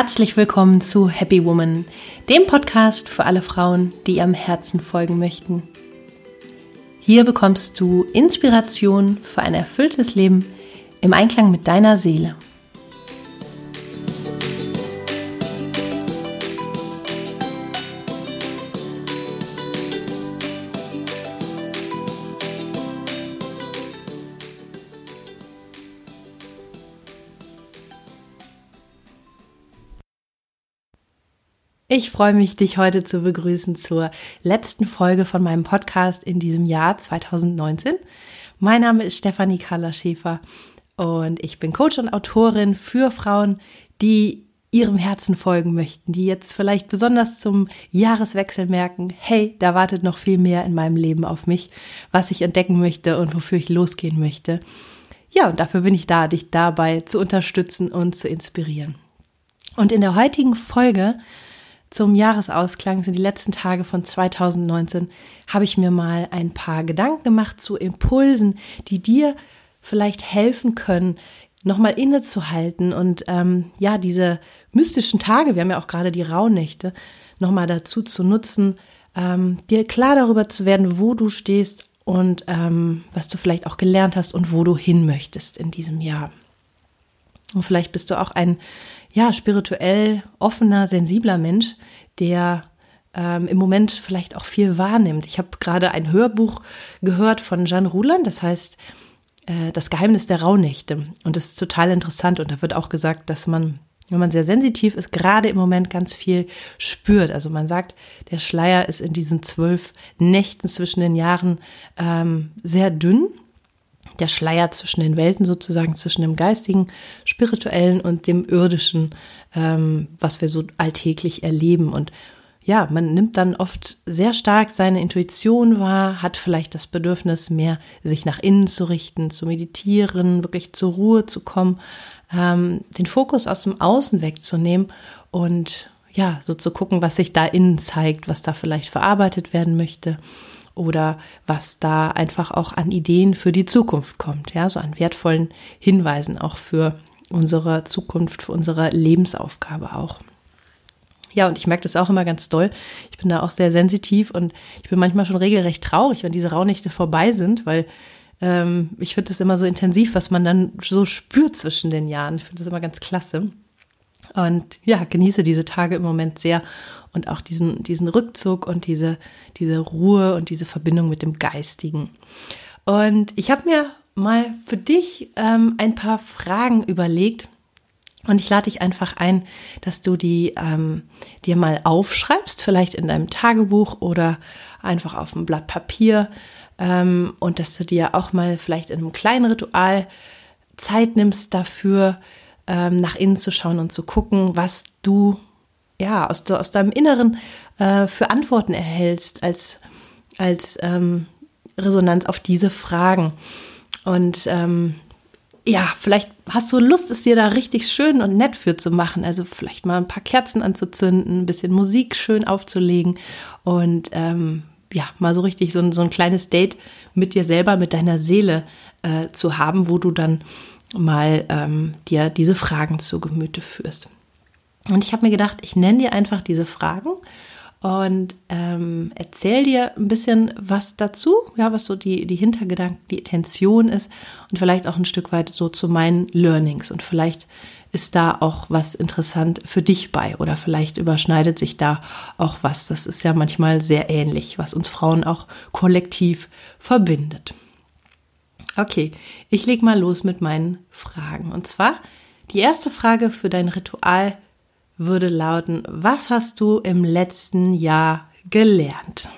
Herzlich willkommen zu Happy Woman, dem Podcast für alle Frauen, die ihrem Herzen folgen möchten. Hier bekommst du Inspiration für ein erfülltes Leben im Einklang mit deiner Seele. Ich freue mich, dich heute zu begrüßen zur letzten Folge von meinem Podcast in diesem Jahr 2019. Mein Name ist Stefanie Carla Schäfer und ich bin Coach und Autorin für Frauen, die ihrem Herzen folgen möchten, die jetzt vielleicht besonders zum Jahreswechsel merken, hey, da wartet noch viel mehr in meinem Leben auf mich, was ich entdecken möchte und wofür ich losgehen möchte. Ja, und dafür bin ich da, dich dabei zu unterstützen und zu inspirieren. Und in der heutigen Folge zum Jahresausklang sind die letzten Tage von 2019, habe ich mir mal ein paar Gedanken gemacht zu Impulsen, die dir vielleicht helfen können, nochmal innezuhalten und ähm, ja, diese mystischen Tage, wir haben ja auch gerade die Rauhnächte, nochmal dazu zu nutzen, ähm, dir klar darüber zu werden, wo du stehst und ähm, was du vielleicht auch gelernt hast und wo du hin möchtest in diesem Jahr. Und vielleicht bist du auch ein ja, spirituell offener, sensibler Mensch, der ähm, im Moment vielleicht auch viel wahrnimmt. Ich habe gerade ein Hörbuch gehört von Jeanne Ruland, das heißt äh, Das Geheimnis der Rauhnächte. Und das ist total interessant. Und da wird auch gesagt, dass man, wenn man sehr sensitiv ist, gerade im Moment ganz viel spürt. Also man sagt, der Schleier ist in diesen zwölf Nächten zwischen den Jahren ähm, sehr dünn der Schleier zwischen den Welten sozusagen, zwischen dem geistigen, spirituellen und dem irdischen, ähm, was wir so alltäglich erleben. Und ja, man nimmt dann oft sehr stark seine Intuition wahr, hat vielleicht das Bedürfnis, mehr sich nach innen zu richten, zu meditieren, wirklich zur Ruhe zu kommen, ähm, den Fokus aus dem Außen wegzunehmen und ja, so zu gucken, was sich da innen zeigt, was da vielleicht verarbeitet werden möchte oder was da einfach auch an Ideen für die Zukunft kommt, ja, so an wertvollen Hinweisen auch für unsere Zukunft, für unsere Lebensaufgabe auch. Ja, und ich merke das auch immer ganz doll. Ich bin da auch sehr sensitiv und ich bin manchmal schon regelrecht traurig, wenn diese Rauhnächte vorbei sind, weil ähm, ich finde das immer so intensiv, was man dann so spürt zwischen den Jahren. Ich finde das immer ganz klasse. Und ja, genieße diese Tage im Moment sehr und auch diesen, diesen Rückzug und diese, diese Ruhe und diese Verbindung mit dem Geistigen. Und ich habe mir mal für dich ähm, ein paar Fragen überlegt. Und ich lade dich einfach ein, dass du die ähm, dir mal aufschreibst, vielleicht in deinem Tagebuch oder einfach auf einem Blatt Papier. Ähm, und dass du dir auch mal vielleicht in einem kleinen Ritual Zeit nimmst dafür, ähm, nach innen zu schauen und zu gucken, was du ja, aus, aus deinem Inneren äh, für Antworten erhältst als, als ähm, Resonanz auf diese Fragen. Und ähm, ja, vielleicht hast du Lust, es dir da richtig schön und nett für zu machen. Also vielleicht mal ein paar Kerzen anzuzünden, ein bisschen Musik schön aufzulegen und ähm, ja, mal so richtig so ein, so ein kleines Date mit dir selber, mit deiner Seele äh, zu haben, wo du dann mal ähm, dir diese Fragen zu Gemüte führst. Und ich habe mir gedacht, ich nenne dir einfach diese Fragen und ähm, erzähl dir ein bisschen was dazu, ja, was so die, die Hintergedanken, die Intention ist und vielleicht auch ein Stück weit so zu meinen Learnings. Und vielleicht ist da auch was interessant für dich bei oder vielleicht überschneidet sich da auch was. Das ist ja manchmal sehr ähnlich, was uns Frauen auch kollektiv verbindet. Okay, ich leg mal los mit meinen Fragen. Und zwar die erste Frage für dein Ritual würde lauten, was hast du im letzten Jahr gelernt?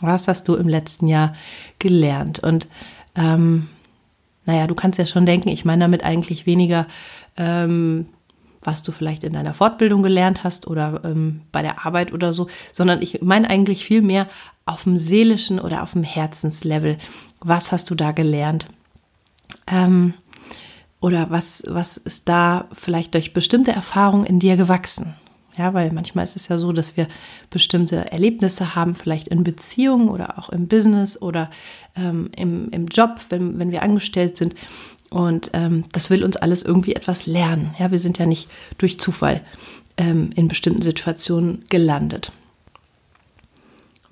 Was hast du im letzten Jahr gelernt? Und ähm, naja, du kannst ja schon denken, ich meine damit eigentlich weniger, ähm, was du vielleicht in deiner Fortbildung gelernt hast oder ähm, bei der Arbeit oder so, sondern ich meine eigentlich viel mehr auf dem seelischen oder auf dem Herzenslevel. Was hast du da gelernt? Ähm, oder was, was ist da vielleicht durch bestimmte Erfahrungen in dir gewachsen? Ja, weil manchmal ist es ja so, dass wir bestimmte Erlebnisse haben, vielleicht in Beziehungen oder auch im Business oder ähm, im, im Job, wenn, wenn wir angestellt sind. Und ähm, das will uns alles irgendwie etwas lernen. Ja, wir sind ja nicht durch Zufall ähm, in bestimmten Situationen gelandet.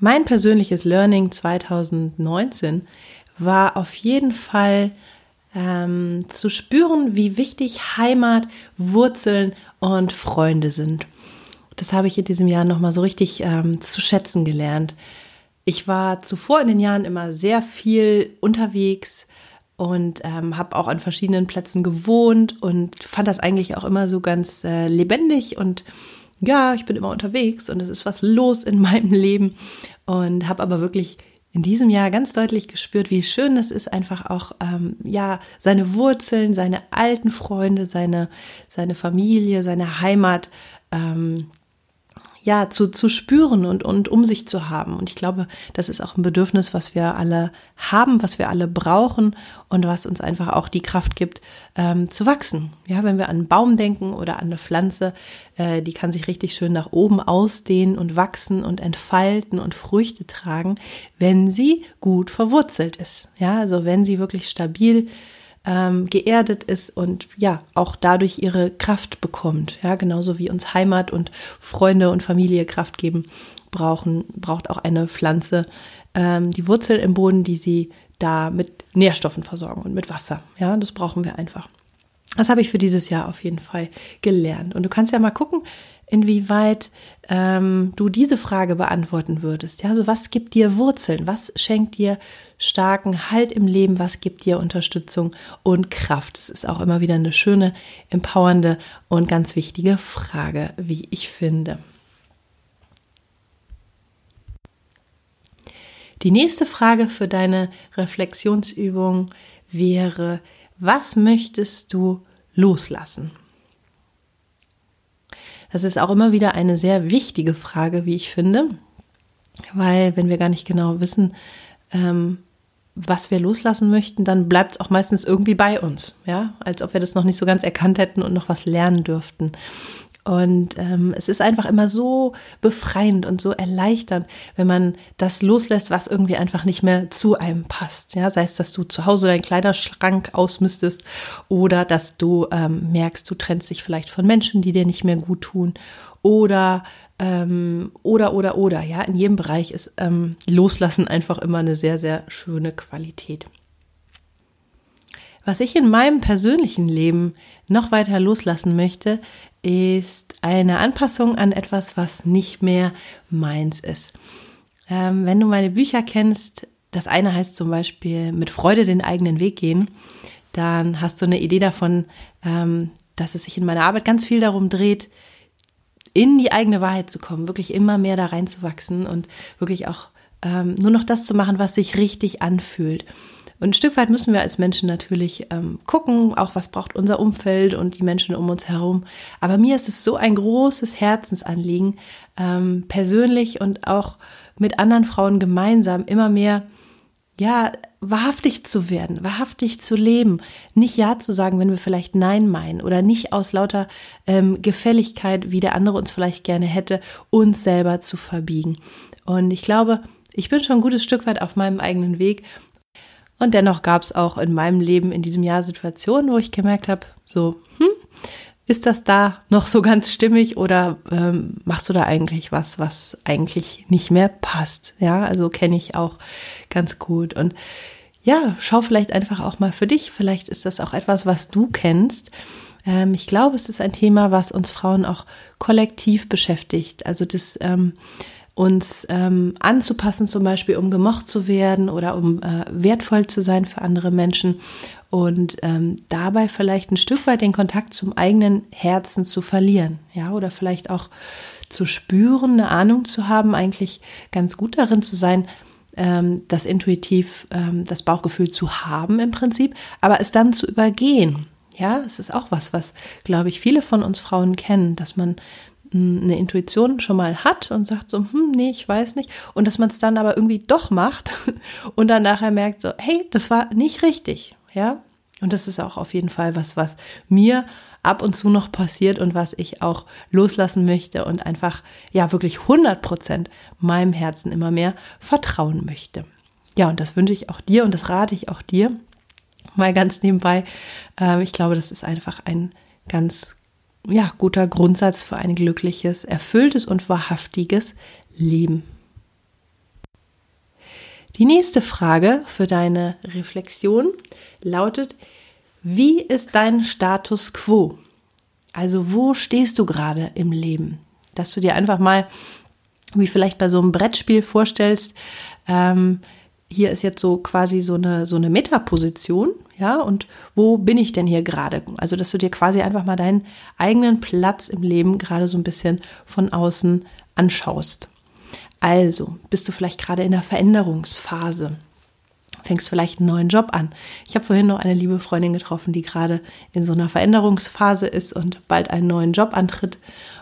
Mein persönliches Learning 2019 war auf jeden Fall ähm, zu spüren, wie wichtig Heimat, Wurzeln und Freunde sind. Das habe ich in diesem Jahr nochmal so richtig ähm, zu schätzen gelernt. Ich war zuvor in den Jahren immer sehr viel unterwegs und ähm, habe auch an verschiedenen Plätzen gewohnt und fand das eigentlich auch immer so ganz äh, lebendig und ja, ich bin immer unterwegs und es ist was los in meinem Leben und habe aber wirklich in diesem Jahr ganz deutlich gespürt, wie schön es ist, einfach auch ähm, ja seine Wurzeln, seine alten Freunde, seine seine Familie, seine Heimat ähm, ja, zu, zu spüren und, und um sich zu haben. Und ich glaube, das ist auch ein Bedürfnis, was wir alle haben, was wir alle brauchen und was uns einfach auch die Kraft gibt, ähm, zu wachsen. Ja, wenn wir an einen Baum denken oder an eine Pflanze, äh, die kann sich richtig schön nach oben ausdehnen und wachsen und entfalten und Früchte tragen, wenn sie gut verwurzelt ist. Ja, also wenn sie wirklich stabil ähm, geerdet ist und ja, auch dadurch ihre Kraft bekommt. Ja, genauso wie uns Heimat und Freunde und Familie Kraft geben, brauchen, braucht auch eine Pflanze ähm, die Wurzel im Boden, die sie da mit Nährstoffen versorgen und mit Wasser. Ja, das brauchen wir einfach. Das habe ich für dieses Jahr auf jeden Fall gelernt. Und du kannst ja mal gucken, inwieweit ähm, du diese Frage beantworten würdest. Ja, also was gibt dir Wurzeln? Was schenkt dir starken Halt im Leben? Was gibt dir Unterstützung und Kraft? Das ist auch immer wieder eine schöne, empowernde und ganz wichtige Frage, wie ich finde. Die nächste Frage für deine Reflexionsübung wäre, was möchtest du loslassen? Das ist auch immer wieder eine sehr wichtige Frage, wie ich finde, weil wenn wir gar nicht genau wissen, ähm, was wir loslassen möchten, dann bleibt es auch meistens irgendwie bei uns, ja, als ob wir das noch nicht so ganz erkannt hätten und noch was lernen dürften. Und ähm, es ist einfach immer so befreiend und so erleichternd, wenn man das loslässt, was irgendwie einfach nicht mehr zu einem passt. Ja, sei es, dass du zu Hause deinen Kleiderschrank ausmistest oder dass du ähm, merkst, du trennst dich vielleicht von Menschen, die dir nicht mehr gut tun oder ähm, oder oder oder. Ja, in jedem Bereich ist ähm, Loslassen einfach immer eine sehr sehr schöne Qualität. Was ich in meinem persönlichen Leben noch weiter loslassen möchte, ist eine Anpassung an etwas, was nicht mehr meins ist. Ähm, wenn du meine Bücher kennst, das eine heißt zum Beispiel mit Freude den eigenen Weg gehen, dann hast du eine Idee davon, ähm, dass es sich in meiner Arbeit ganz viel darum dreht, in die eigene Wahrheit zu kommen, wirklich immer mehr da reinzuwachsen und wirklich auch ähm, nur noch das zu machen, was sich richtig anfühlt. Und ein Stück weit müssen wir als Menschen natürlich ähm, gucken, auch was braucht unser Umfeld und die Menschen um uns herum. Aber mir ist es so ein großes Herzensanliegen, ähm, persönlich und auch mit anderen Frauen gemeinsam immer mehr, ja, wahrhaftig zu werden, wahrhaftig zu leben, nicht Ja zu sagen, wenn wir vielleicht Nein meinen oder nicht aus lauter ähm, Gefälligkeit, wie der andere uns vielleicht gerne hätte, uns selber zu verbiegen. Und ich glaube, ich bin schon ein gutes Stück weit auf meinem eigenen Weg und dennoch gab es auch in meinem Leben in diesem Jahr Situationen, wo ich gemerkt habe, so, hm, ist das da noch so ganz stimmig oder ähm, machst du da eigentlich was, was eigentlich nicht mehr passt? Ja, also kenne ich auch ganz gut. Und ja, schau vielleicht einfach auch mal für dich. Vielleicht ist das auch etwas, was du kennst. Ähm, ich glaube, es ist ein Thema, was uns Frauen auch kollektiv beschäftigt. Also das ähm, uns ähm, anzupassen, zum Beispiel um gemocht zu werden oder um äh, wertvoll zu sein für andere Menschen und ähm, dabei vielleicht ein Stück weit den Kontakt zum eigenen Herzen zu verlieren, ja, oder vielleicht auch zu spüren, eine Ahnung zu haben, eigentlich ganz gut darin zu sein, ähm, das intuitiv, ähm, das Bauchgefühl zu haben im Prinzip, aber es dann zu übergehen. Ja, es ist auch was, was, glaube ich, viele von uns Frauen kennen, dass man eine Intuition schon mal hat und sagt so, hm, nee, ich weiß nicht. Und dass man es dann aber irgendwie doch macht und dann nachher merkt so, hey, das war nicht richtig, ja. Und das ist auch auf jeden Fall was, was mir ab und zu noch passiert und was ich auch loslassen möchte und einfach, ja, wirklich 100 Prozent meinem Herzen immer mehr vertrauen möchte. Ja, und das wünsche ich auch dir und das rate ich auch dir. Mal ganz nebenbei. Ähm, ich glaube, das ist einfach ein ganz ja, guter Grundsatz für ein glückliches, erfülltes und wahrhaftiges Leben. Die nächste Frage für deine Reflexion lautet, wie ist dein Status quo? Also wo stehst du gerade im Leben? Dass du dir einfach mal, wie vielleicht bei so einem Brettspiel vorstellst, ähm, hier ist jetzt so quasi so eine, so eine Metaposition, ja, und wo bin ich denn hier gerade? Also, dass du dir quasi einfach mal deinen eigenen Platz im Leben gerade so ein bisschen von außen anschaust. Also, bist du vielleicht gerade in der Veränderungsphase? Fängst vielleicht einen neuen Job an. Ich habe vorhin noch eine liebe Freundin getroffen, die gerade in so einer Veränderungsphase ist und bald einen neuen Job antritt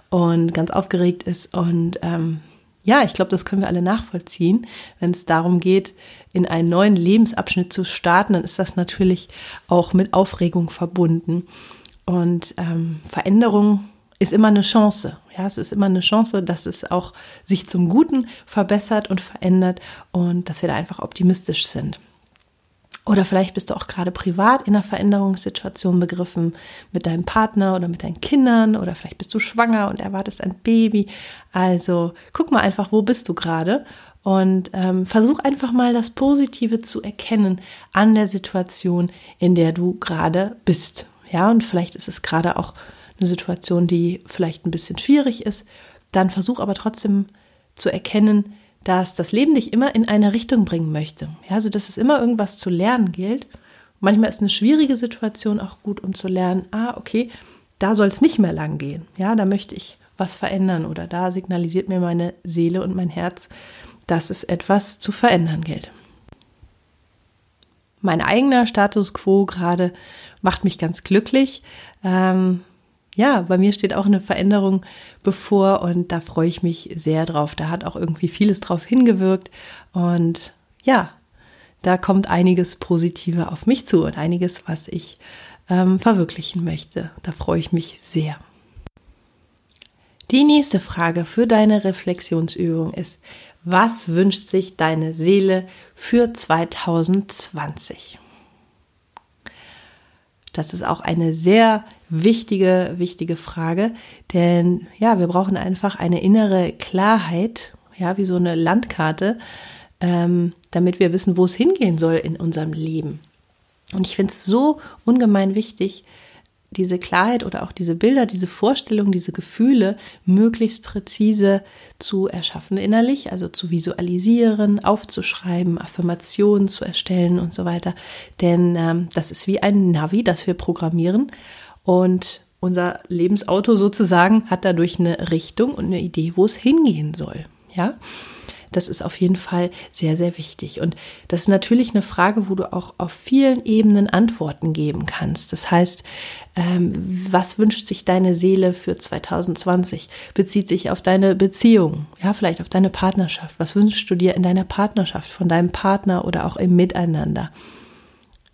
und ganz aufgeregt ist. Und ähm, ja, ich glaube, das können wir alle nachvollziehen. Wenn es darum geht, in einen neuen Lebensabschnitt zu starten, dann ist das natürlich auch mit Aufregung verbunden. Und ähm, Veränderung ist immer eine Chance. Ja, es ist immer eine Chance, dass es auch sich zum Guten verbessert und verändert und dass wir da einfach optimistisch sind. Oder vielleicht bist du auch gerade privat in einer Veränderungssituation begriffen mit deinem Partner oder mit deinen Kindern oder vielleicht bist du schwanger und erwartest ein Baby. Also guck mal einfach, wo bist du gerade und ähm, versuch einfach mal das Positive zu erkennen an der Situation, in der du gerade bist. Ja, und vielleicht ist es gerade auch eine Situation, die vielleicht ein bisschen schwierig ist, dann versuch aber trotzdem zu erkennen, dass das Leben dich immer in eine Richtung bringen möchte. Ja, also dass es immer irgendwas zu lernen gilt. Manchmal ist eine schwierige Situation auch gut, um zu lernen, ah, okay, da soll es nicht mehr lang gehen. Ja, da möchte ich was verändern oder da signalisiert mir meine Seele und mein Herz, dass es etwas zu verändern gilt. Mein eigener Status quo gerade macht mich ganz glücklich. Ähm, ja, bei mir steht auch eine Veränderung bevor und da freue ich mich sehr drauf. Da hat auch irgendwie vieles drauf hingewirkt und ja, da kommt einiges Positive auf mich zu und einiges, was ich ähm, verwirklichen möchte. Da freue ich mich sehr. Die nächste Frage für deine Reflexionsübung ist, was wünscht sich deine Seele für 2020? Das ist auch eine sehr wichtige, wichtige Frage, denn ja, wir brauchen einfach eine innere Klarheit, ja, wie so eine Landkarte, ähm, damit wir wissen, wo es hingehen soll in unserem Leben. Und ich finde es so ungemein wichtig, diese Klarheit oder auch diese Bilder, diese Vorstellungen, diese Gefühle möglichst präzise zu erschaffen innerlich, also zu visualisieren, aufzuschreiben, Affirmationen zu erstellen und so weiter. Denn ähm, das ist wie ein Navi, das wir programmieren und unser Lebensauto sozusagen hat dadurch eine Richtung und eine Idee, wo es hingehen soll. Ja. Das ist auf jeden Fall sehr, sehr wichtig. Und das ist natürlich eine Frage, wo du auch auf vielen Ebenen Antworten geben kannst. Das heißt, ähm, was wünscht sich deine Seele für 2020? Bezieht sich auf deine Beziehung, ja, vielleicht auf deine Partnerschaft. Was wünschst du dir in deiner Partnerschaft von deinem Partner oder auch im Miteinander?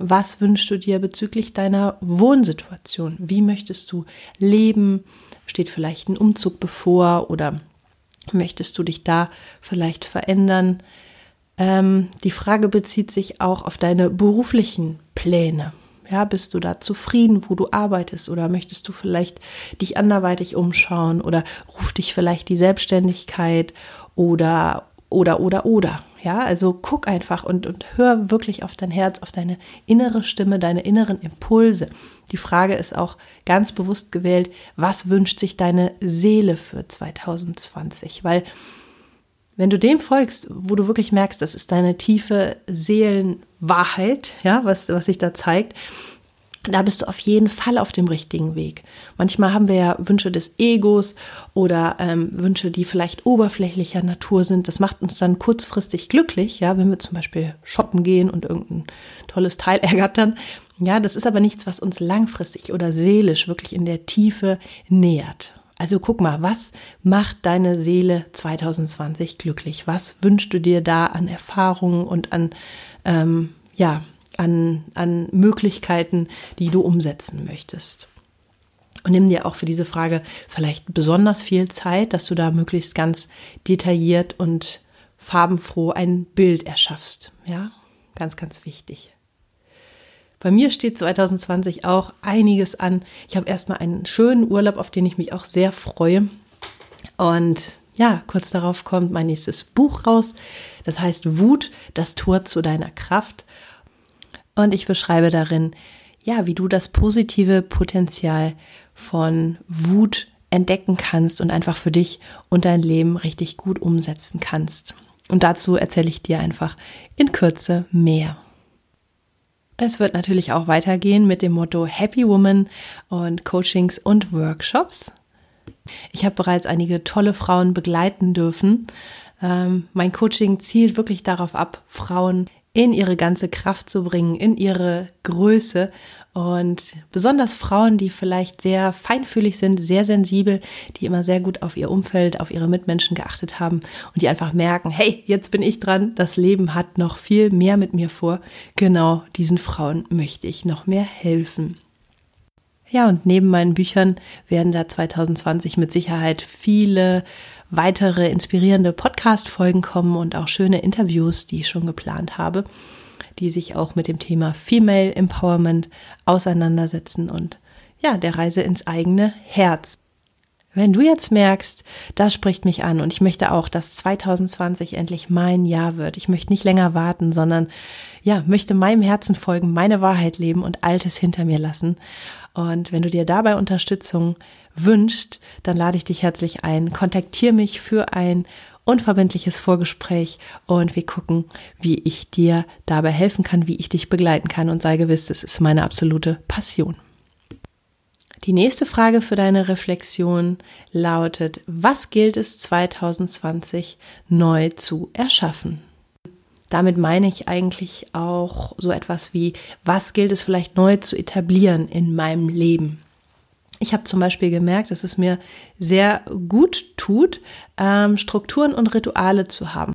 Was wünschst du dir bezüglich deiner Wohnsituation? Wie möchtest du leben? Steht vielleicht ein Umzug bevor oder Möchtest du dich da vielleicht verändern? Ähm, die Frage bezieht sich auch auf deine beruflichen Pläne. Ja, bist du da zufrieden, wo du arbeitest oder möchtest du vielleicht dich anderweitig umschauen oder ruft dich vielleicht die Selbstständigkeit oder oder, oder, oder. Ja, also guck einfach und, und hör wirklich auf dein Herz, auf deine innere Stimme, deine inneren Impulse. Die Frage ist auch ganz bewusst gewählt, was wünscht sich deine Seele für 2020? Weil wenn du dem folgst, wo du wirklich merkst, das ist deine tiefe Seelenwahrheit, ja, was, was sich da zeigt, da bist du auf jeden Fall auf dem richtigen Weg. Manchmal haben wir ja Wünsche des Egos oder ähm, Wünsche, die vielleicht oberflächlicher Natur sind. Das macht uns dann kurzfristig glücklich, ja, wenn wir zum Beispiel shoppen gehen und irgendein tolles Teil ergattern. Ja, das ist aber nichts, was uns langfristig oder seelisch wirklich in der Tiefe nähert. Also guck mal, was macht deine Seele 2020 glücklich? Was wünschst du dir da an Erfahrungen und an, ähm, ja, an, an Möglichkeiten, die du umsetzen möchtest. Und nimm dir auch für diese Frage vielleicht besonders viel Zeit, dass du da möglichst ganz detailliert und farbenfroh ein Bild erschaffst. Ja, ganz, ganz wichtig. Bei mir steht 2020 auch einiges an. Ich habe erstmal einen schönen Urlaub, auf den ich mich auch sehr freue. Und ja, kurz darauf kommt mein nächstes Buch raus. Das heißt Wut, das Tor zu deiner Kraft. Und ich beschreibe darin, ja, wie du das positive Potenzial von Wut entdecken kannst und einfach für dich und dein Leben richtig gut umsetzen kannst. Und dazu erzähle ich dir einfach in Kürze mehr. Es wird natürlich auch weitergehen mit dem Motto Happy Woman und Coachings und Workshops. Ich habe bereits einige tolle Frauen begleiten dürfen. Ähm, mein Coaching zielt wirklich darauf ab, Frauen in ihre ganze Kraft zu bringen, in ihre Größe und besonders Frauen, die vielleicht sehr feinfühlig sind, sehr sensibel, die immer sehr gut auf ihr Umfeld, auf ihre Mitmenschen geachtet haben und die einfach merken, hey, jetzt bin ich dran, das Leben hat noch viel mehr mit mir vor. Genau diesen Frauen möchte ich noch mehr helfen. Ja, und neben meinen Büchern werden da 2020 mit Sicherheit viele weitere inspirierende Podcast-Folgen kommen und auch schöne Interviews, die ich schon geplant habe die sich auch mit dem Thema Female Empowerment auseinandersetzen und ja, der Reise ins eigene Herz. Wenn du jetzt merkst, das spricht mich an und ich möchte auch, dass 2020 endlich mein Jahr wird. Ich möchte nicht länger warten, sondern ja, möchte meinem Herzen folgen, meine Wahrheit leben und Altes hinter mir lassen. Und wenn du dir dabei Unterstützung wünscht, dann lade ich dich herzlich ein. Kontaktiere mich für ein unverbindliches Vorgespräch und wir gucken, wie ich dir dabei helfen kann, wie ich dich begleiten kann und sei gewiss, das ist meine absolute Passion. Die nächste Frage für deine Reflexion lautet, was gilt es 2020 neu zu erschaffen? Damit meine ich eigentlich auch so etwas wie, was gilt es vielleicht neu zu etablieren in meinem Leben? Ich habe zum Beispiel gemerkt, dass es mir sehr gut tut, ähm, Strukturen und Rituale zu haben.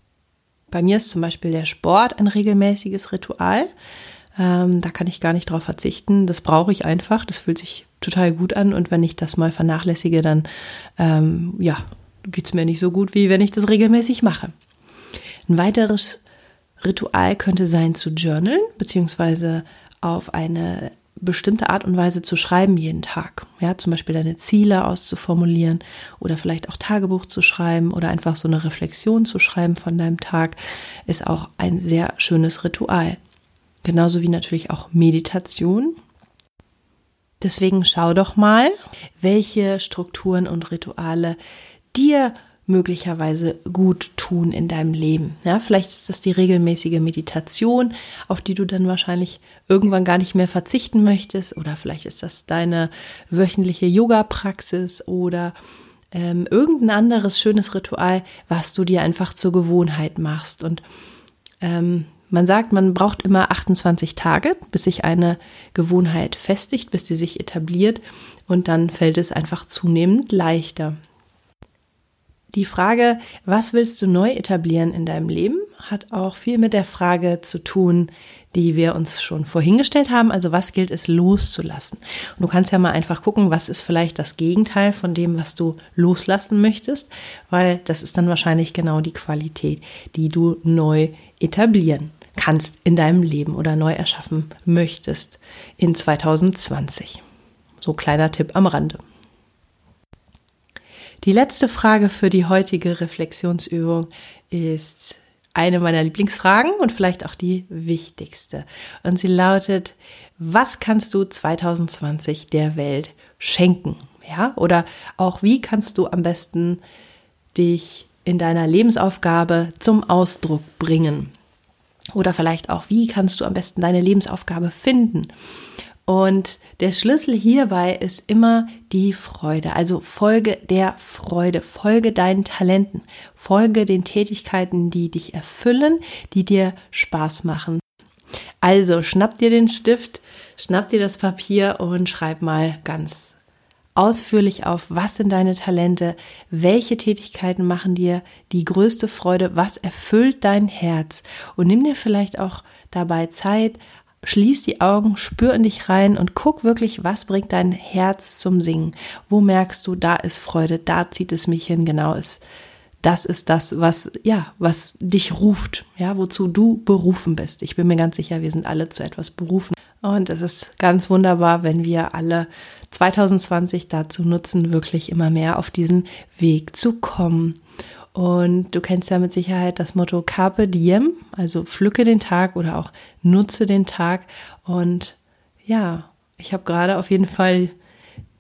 Bei mir ist zum Beispiel der Sport ein regelmäßiges Ritual. Ähm, da kann ich gar nicht drauf verzichten. Das brauche ich einfach. Das fühlt sich total gut an. Und wenn ich das mal vernachlässige, dann ähm, ja, geht es mir nicht so gut, wie wenn ich das regelmäßig mache. Ein weiteres Ritual könnte sein zu journalen, beziehungsweise auf eine bestimmte Art und Weise zu schreiben jeden Tag. Ja, zum Beispiel deine Ziele auszuformulieren oder vielleicht auch Tagebuch zu schreiben oder einfach so eine Reflexion zu schreiben von deinem Tag, ist auch ein sehr schönes Ritual. Genauso wie natürlich auch Meditation. Deswegen schau doch mal, welche Strukturen und Rituale dir möglicherweise gut tun in deinem Leben. Ja, vielleicht ist das die regelmäßige Meditation, auf die du dann wahrscheinlich irgendwann gar nicht mehr verzichten möchtest, oder vielleicht ist das deine wöchentliche Yoga-Praxis oder ähm, irgendein anderes schönes Ritual, was du dir einfach zur Gewohnheit machst. Und ähm, man sagt, man braucht immer 28 Tage, bis sich eine Gewohnheit festigt, bis sie sich etabliert und dann fällt es einfach zunehmend leichter. Die Frage, was willst du neu etablieren in deinem Leben, hat auch viel mit der Frage zu tun, die wir uns schon vorhingestellt haben. Also was gilt es loszulassen? Und du kannst ja mal einfach gucken, was ist vielleicht das Gegenteil von dem, was du loslassen möchtest, weil das ist dann wahrscheinlich genau die Qualität, die du neu etablieren kannst in deinem Leben oder neu erschaffen möchtest in 2020. So kleiner Tipp am Rande. Die letzte Frage für die heutige Reflexionsübung ist eine meiner Lieblingsfragen und vielleicht auch die wichtigste. Und sie lautet, was kannst du 2020 der Welt schenken? Ja, oder auch wie kannst du am besten dich in deiner Lebensaufgabe zum Ausdruck bringen? Oder vielleicht auch, wie kannst du am besten deine Lebensaufgabe finden? Und der Schlüssel hierbei ist immer die Freude. Also folge der Freude, folge deinen Talenten, folge den Tätigkeiten, die dich erfüllen, die dir Spaß machen. Also schnapp dir den Stift, schnapp dir das Papier und schreib mal ganz ausführlich auf, was sind deine Talente, welche Tätigkeiten machen dir die größte Freude, was erfüllt dein Herz und nimm dir vielleicht auch dabei Zeit, schließ die Augen, spür in dich rein und guck wirklich, was bringt dein Herz zum Singen? Wo merkst du, da ist Freude, da zieht es mich hin, genau ist. Das ist das, was, ja, was dich ruft, ja, wozu du berufen bist. Ich bin mir ganz sicher, wir sind alle zu etwas berufen. Und es ist ganz wunderbar, wenn wir alle 2020 dazu nutzen, wirklich immer mehr auf diesen Weg zu kommen. Und du kennst ja mit Sicherheit das Motto Carpe Diem, also pflücke den Tag oder auch nutze den Tag. Und ja, ich habe gerade auf jeden Fall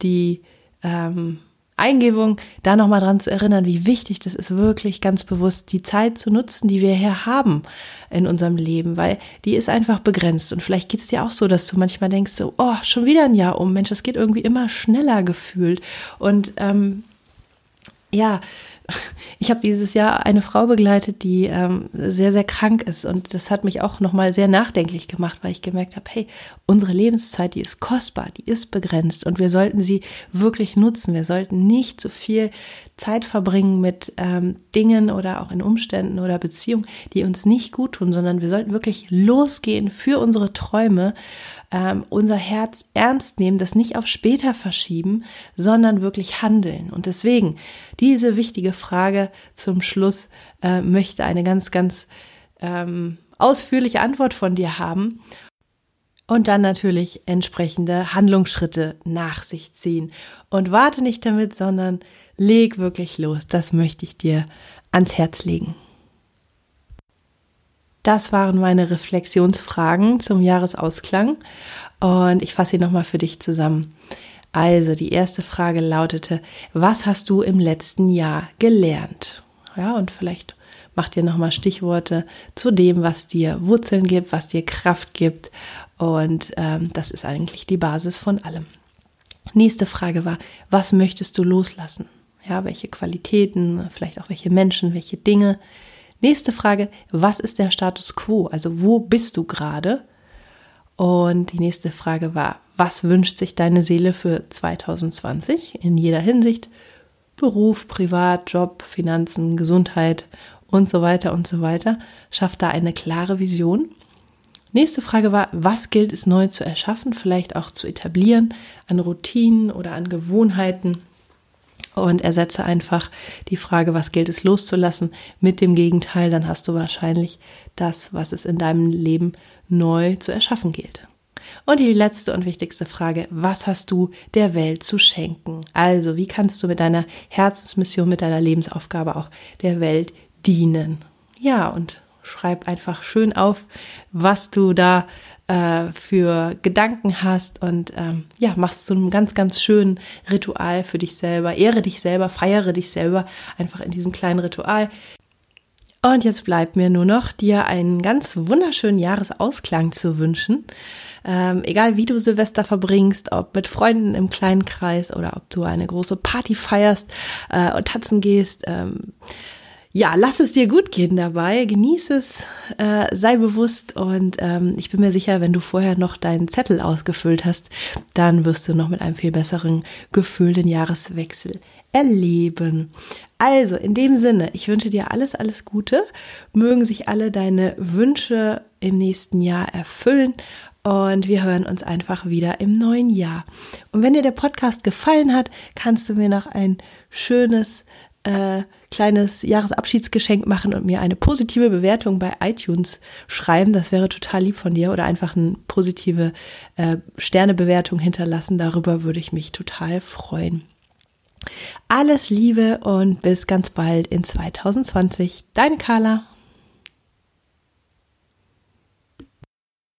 die ähm, Eingebung, da nochmal dran zu erinnern, wie wichtig das ist, wirklich ganz bewusst die Zeit zu nutzen, die wir hier haben in unserem Leben, weil die ist einfach begrenzt. Und vielleicht geht es dir auch so, dass du manchmal denkst, so, oh, schon wieder ein Jahr um, Mensch, das geht irgendwie immer schneller gefühlt. Und ähm, ja, ich habe dieses Jahr eine Frau begleitet, die ähm, sehr, sehr krank ist. Und das hat mich auch nochmal sehr nachdenklich gemacht, weil ich gemerkt habe, hey, unsere Lebenszeit, die ist kostbar, die ist begrenzt und wir sollten sie wirklich nutzen. Wir sollten nicht so viel Zeit verbringen mit ähm, Dingen oder auch in Umständen oder Beziehungen, die uns nicht gut tun, sondern wir sollten wirklich losgehen für unsere Träume ähm, unser Herz ernst nehmen, das nicht auf später verschieben, sondern wirklich handeln. Und deswegen diese wichtige Frage zum Schluss äh, möchte eine ganz, ganz ähm, ausführliche Antwort von dir haben und dann natürlich entsprechende Handlungsschritte nach sich ziehen. Und warte nicht damit, sondern leg wirklich los. Das möchte ich dir ans Herz legen. Das waren meine Reflexionsfragen zum Jahresausklang und ich fasse sie nochmal für dich zusammen. Also, die erste Frage lautete, was hast du im letzten Jahr gelernt? Ja, und vielleicht mach dir nochmal Stichworte zu dem, was dir Wurzeln gibt, was dir Kraft gibt. Und ähm, das ist eigentlich die Basis von allem. Nächste Frage war, was möchtest du loslassen? Ja, welche Qualitäten, vielleicht auch welche Menschen, welche Dinge, Nächste Frage, was ist der Status quo? Also wo bist du gerade? Und die nächste Frage war, was wünscht sich deine Seele für 2020 in jeder Hinsicht? Beruf, Privat, Job, Finanzen, Gesundheit und so weiter und so weiter. Schafft da eine klare Vision. Nächste Frage war, was gilt es neu zu erschaffen, vielleicht auch zu etablieren an Routinen oder an Gewohnheiten, und ersetze einfach die Frage, was gilt es loszulassen, mit dem Gegenteil, dann hast du wahrscheinlich das, was es in deinem Leben neu zu erschaffen gilt. Und die letzte und wichtigste Frage, was hast du der Welt zu schenken? Also, wie kannst du mit deiner Herzensmission, mit deiner Lebensaufgabe auch der Welt dienen? Ja, und schreib einfach schön auf, was du da äh, für Gedanken hast und ähm, ja, machst so ein ganz, ganz schönen Ritual für dich selber. Ehre dich selber, feiere dich selber einfach in diesem kleinen Ritual. Und jetzt bleibt mir nur noch, dir einen ganz wunderschönen Jahresausklang zu wünschen. Ähm, egal wie du Silvester verbringst, ob mit Freunden im kleinen Kreis oder ob du eine große Party feierst äh, und tanzen gehst. Ähm, ja, lass es dir gut gehen dabei, genieß es, äh, sei bewusst und ähm, ich bin mir sicher, wenn du vorher noch deinen Zettel ausgefüllt hast, dann wirst du noch mit einem viel besseren Gefühl den Jahreswechsel erleben. Also, in dem Sinne, ich wünsche dir alles, alles Gute. Mögen sich alle deine Wünsche im nächsten Jahr erfüllen und wir hören uns einfach wieder im neuen Jahr. Und wenn dir der Podcast gefallen hat, kannst du mir noch ein schönes äh, kleines Jahresabschiedsgeschenk machen und mir eine positive Bewertung bei iTunes schreiben. Das wäre total lieb von dir. Oder einfach eine positive äh, Sternebewertung hinterlassen. Darüber würde ich mich total freuen. Alles Liebe und bis ganz bald in 2020. Deine Carla.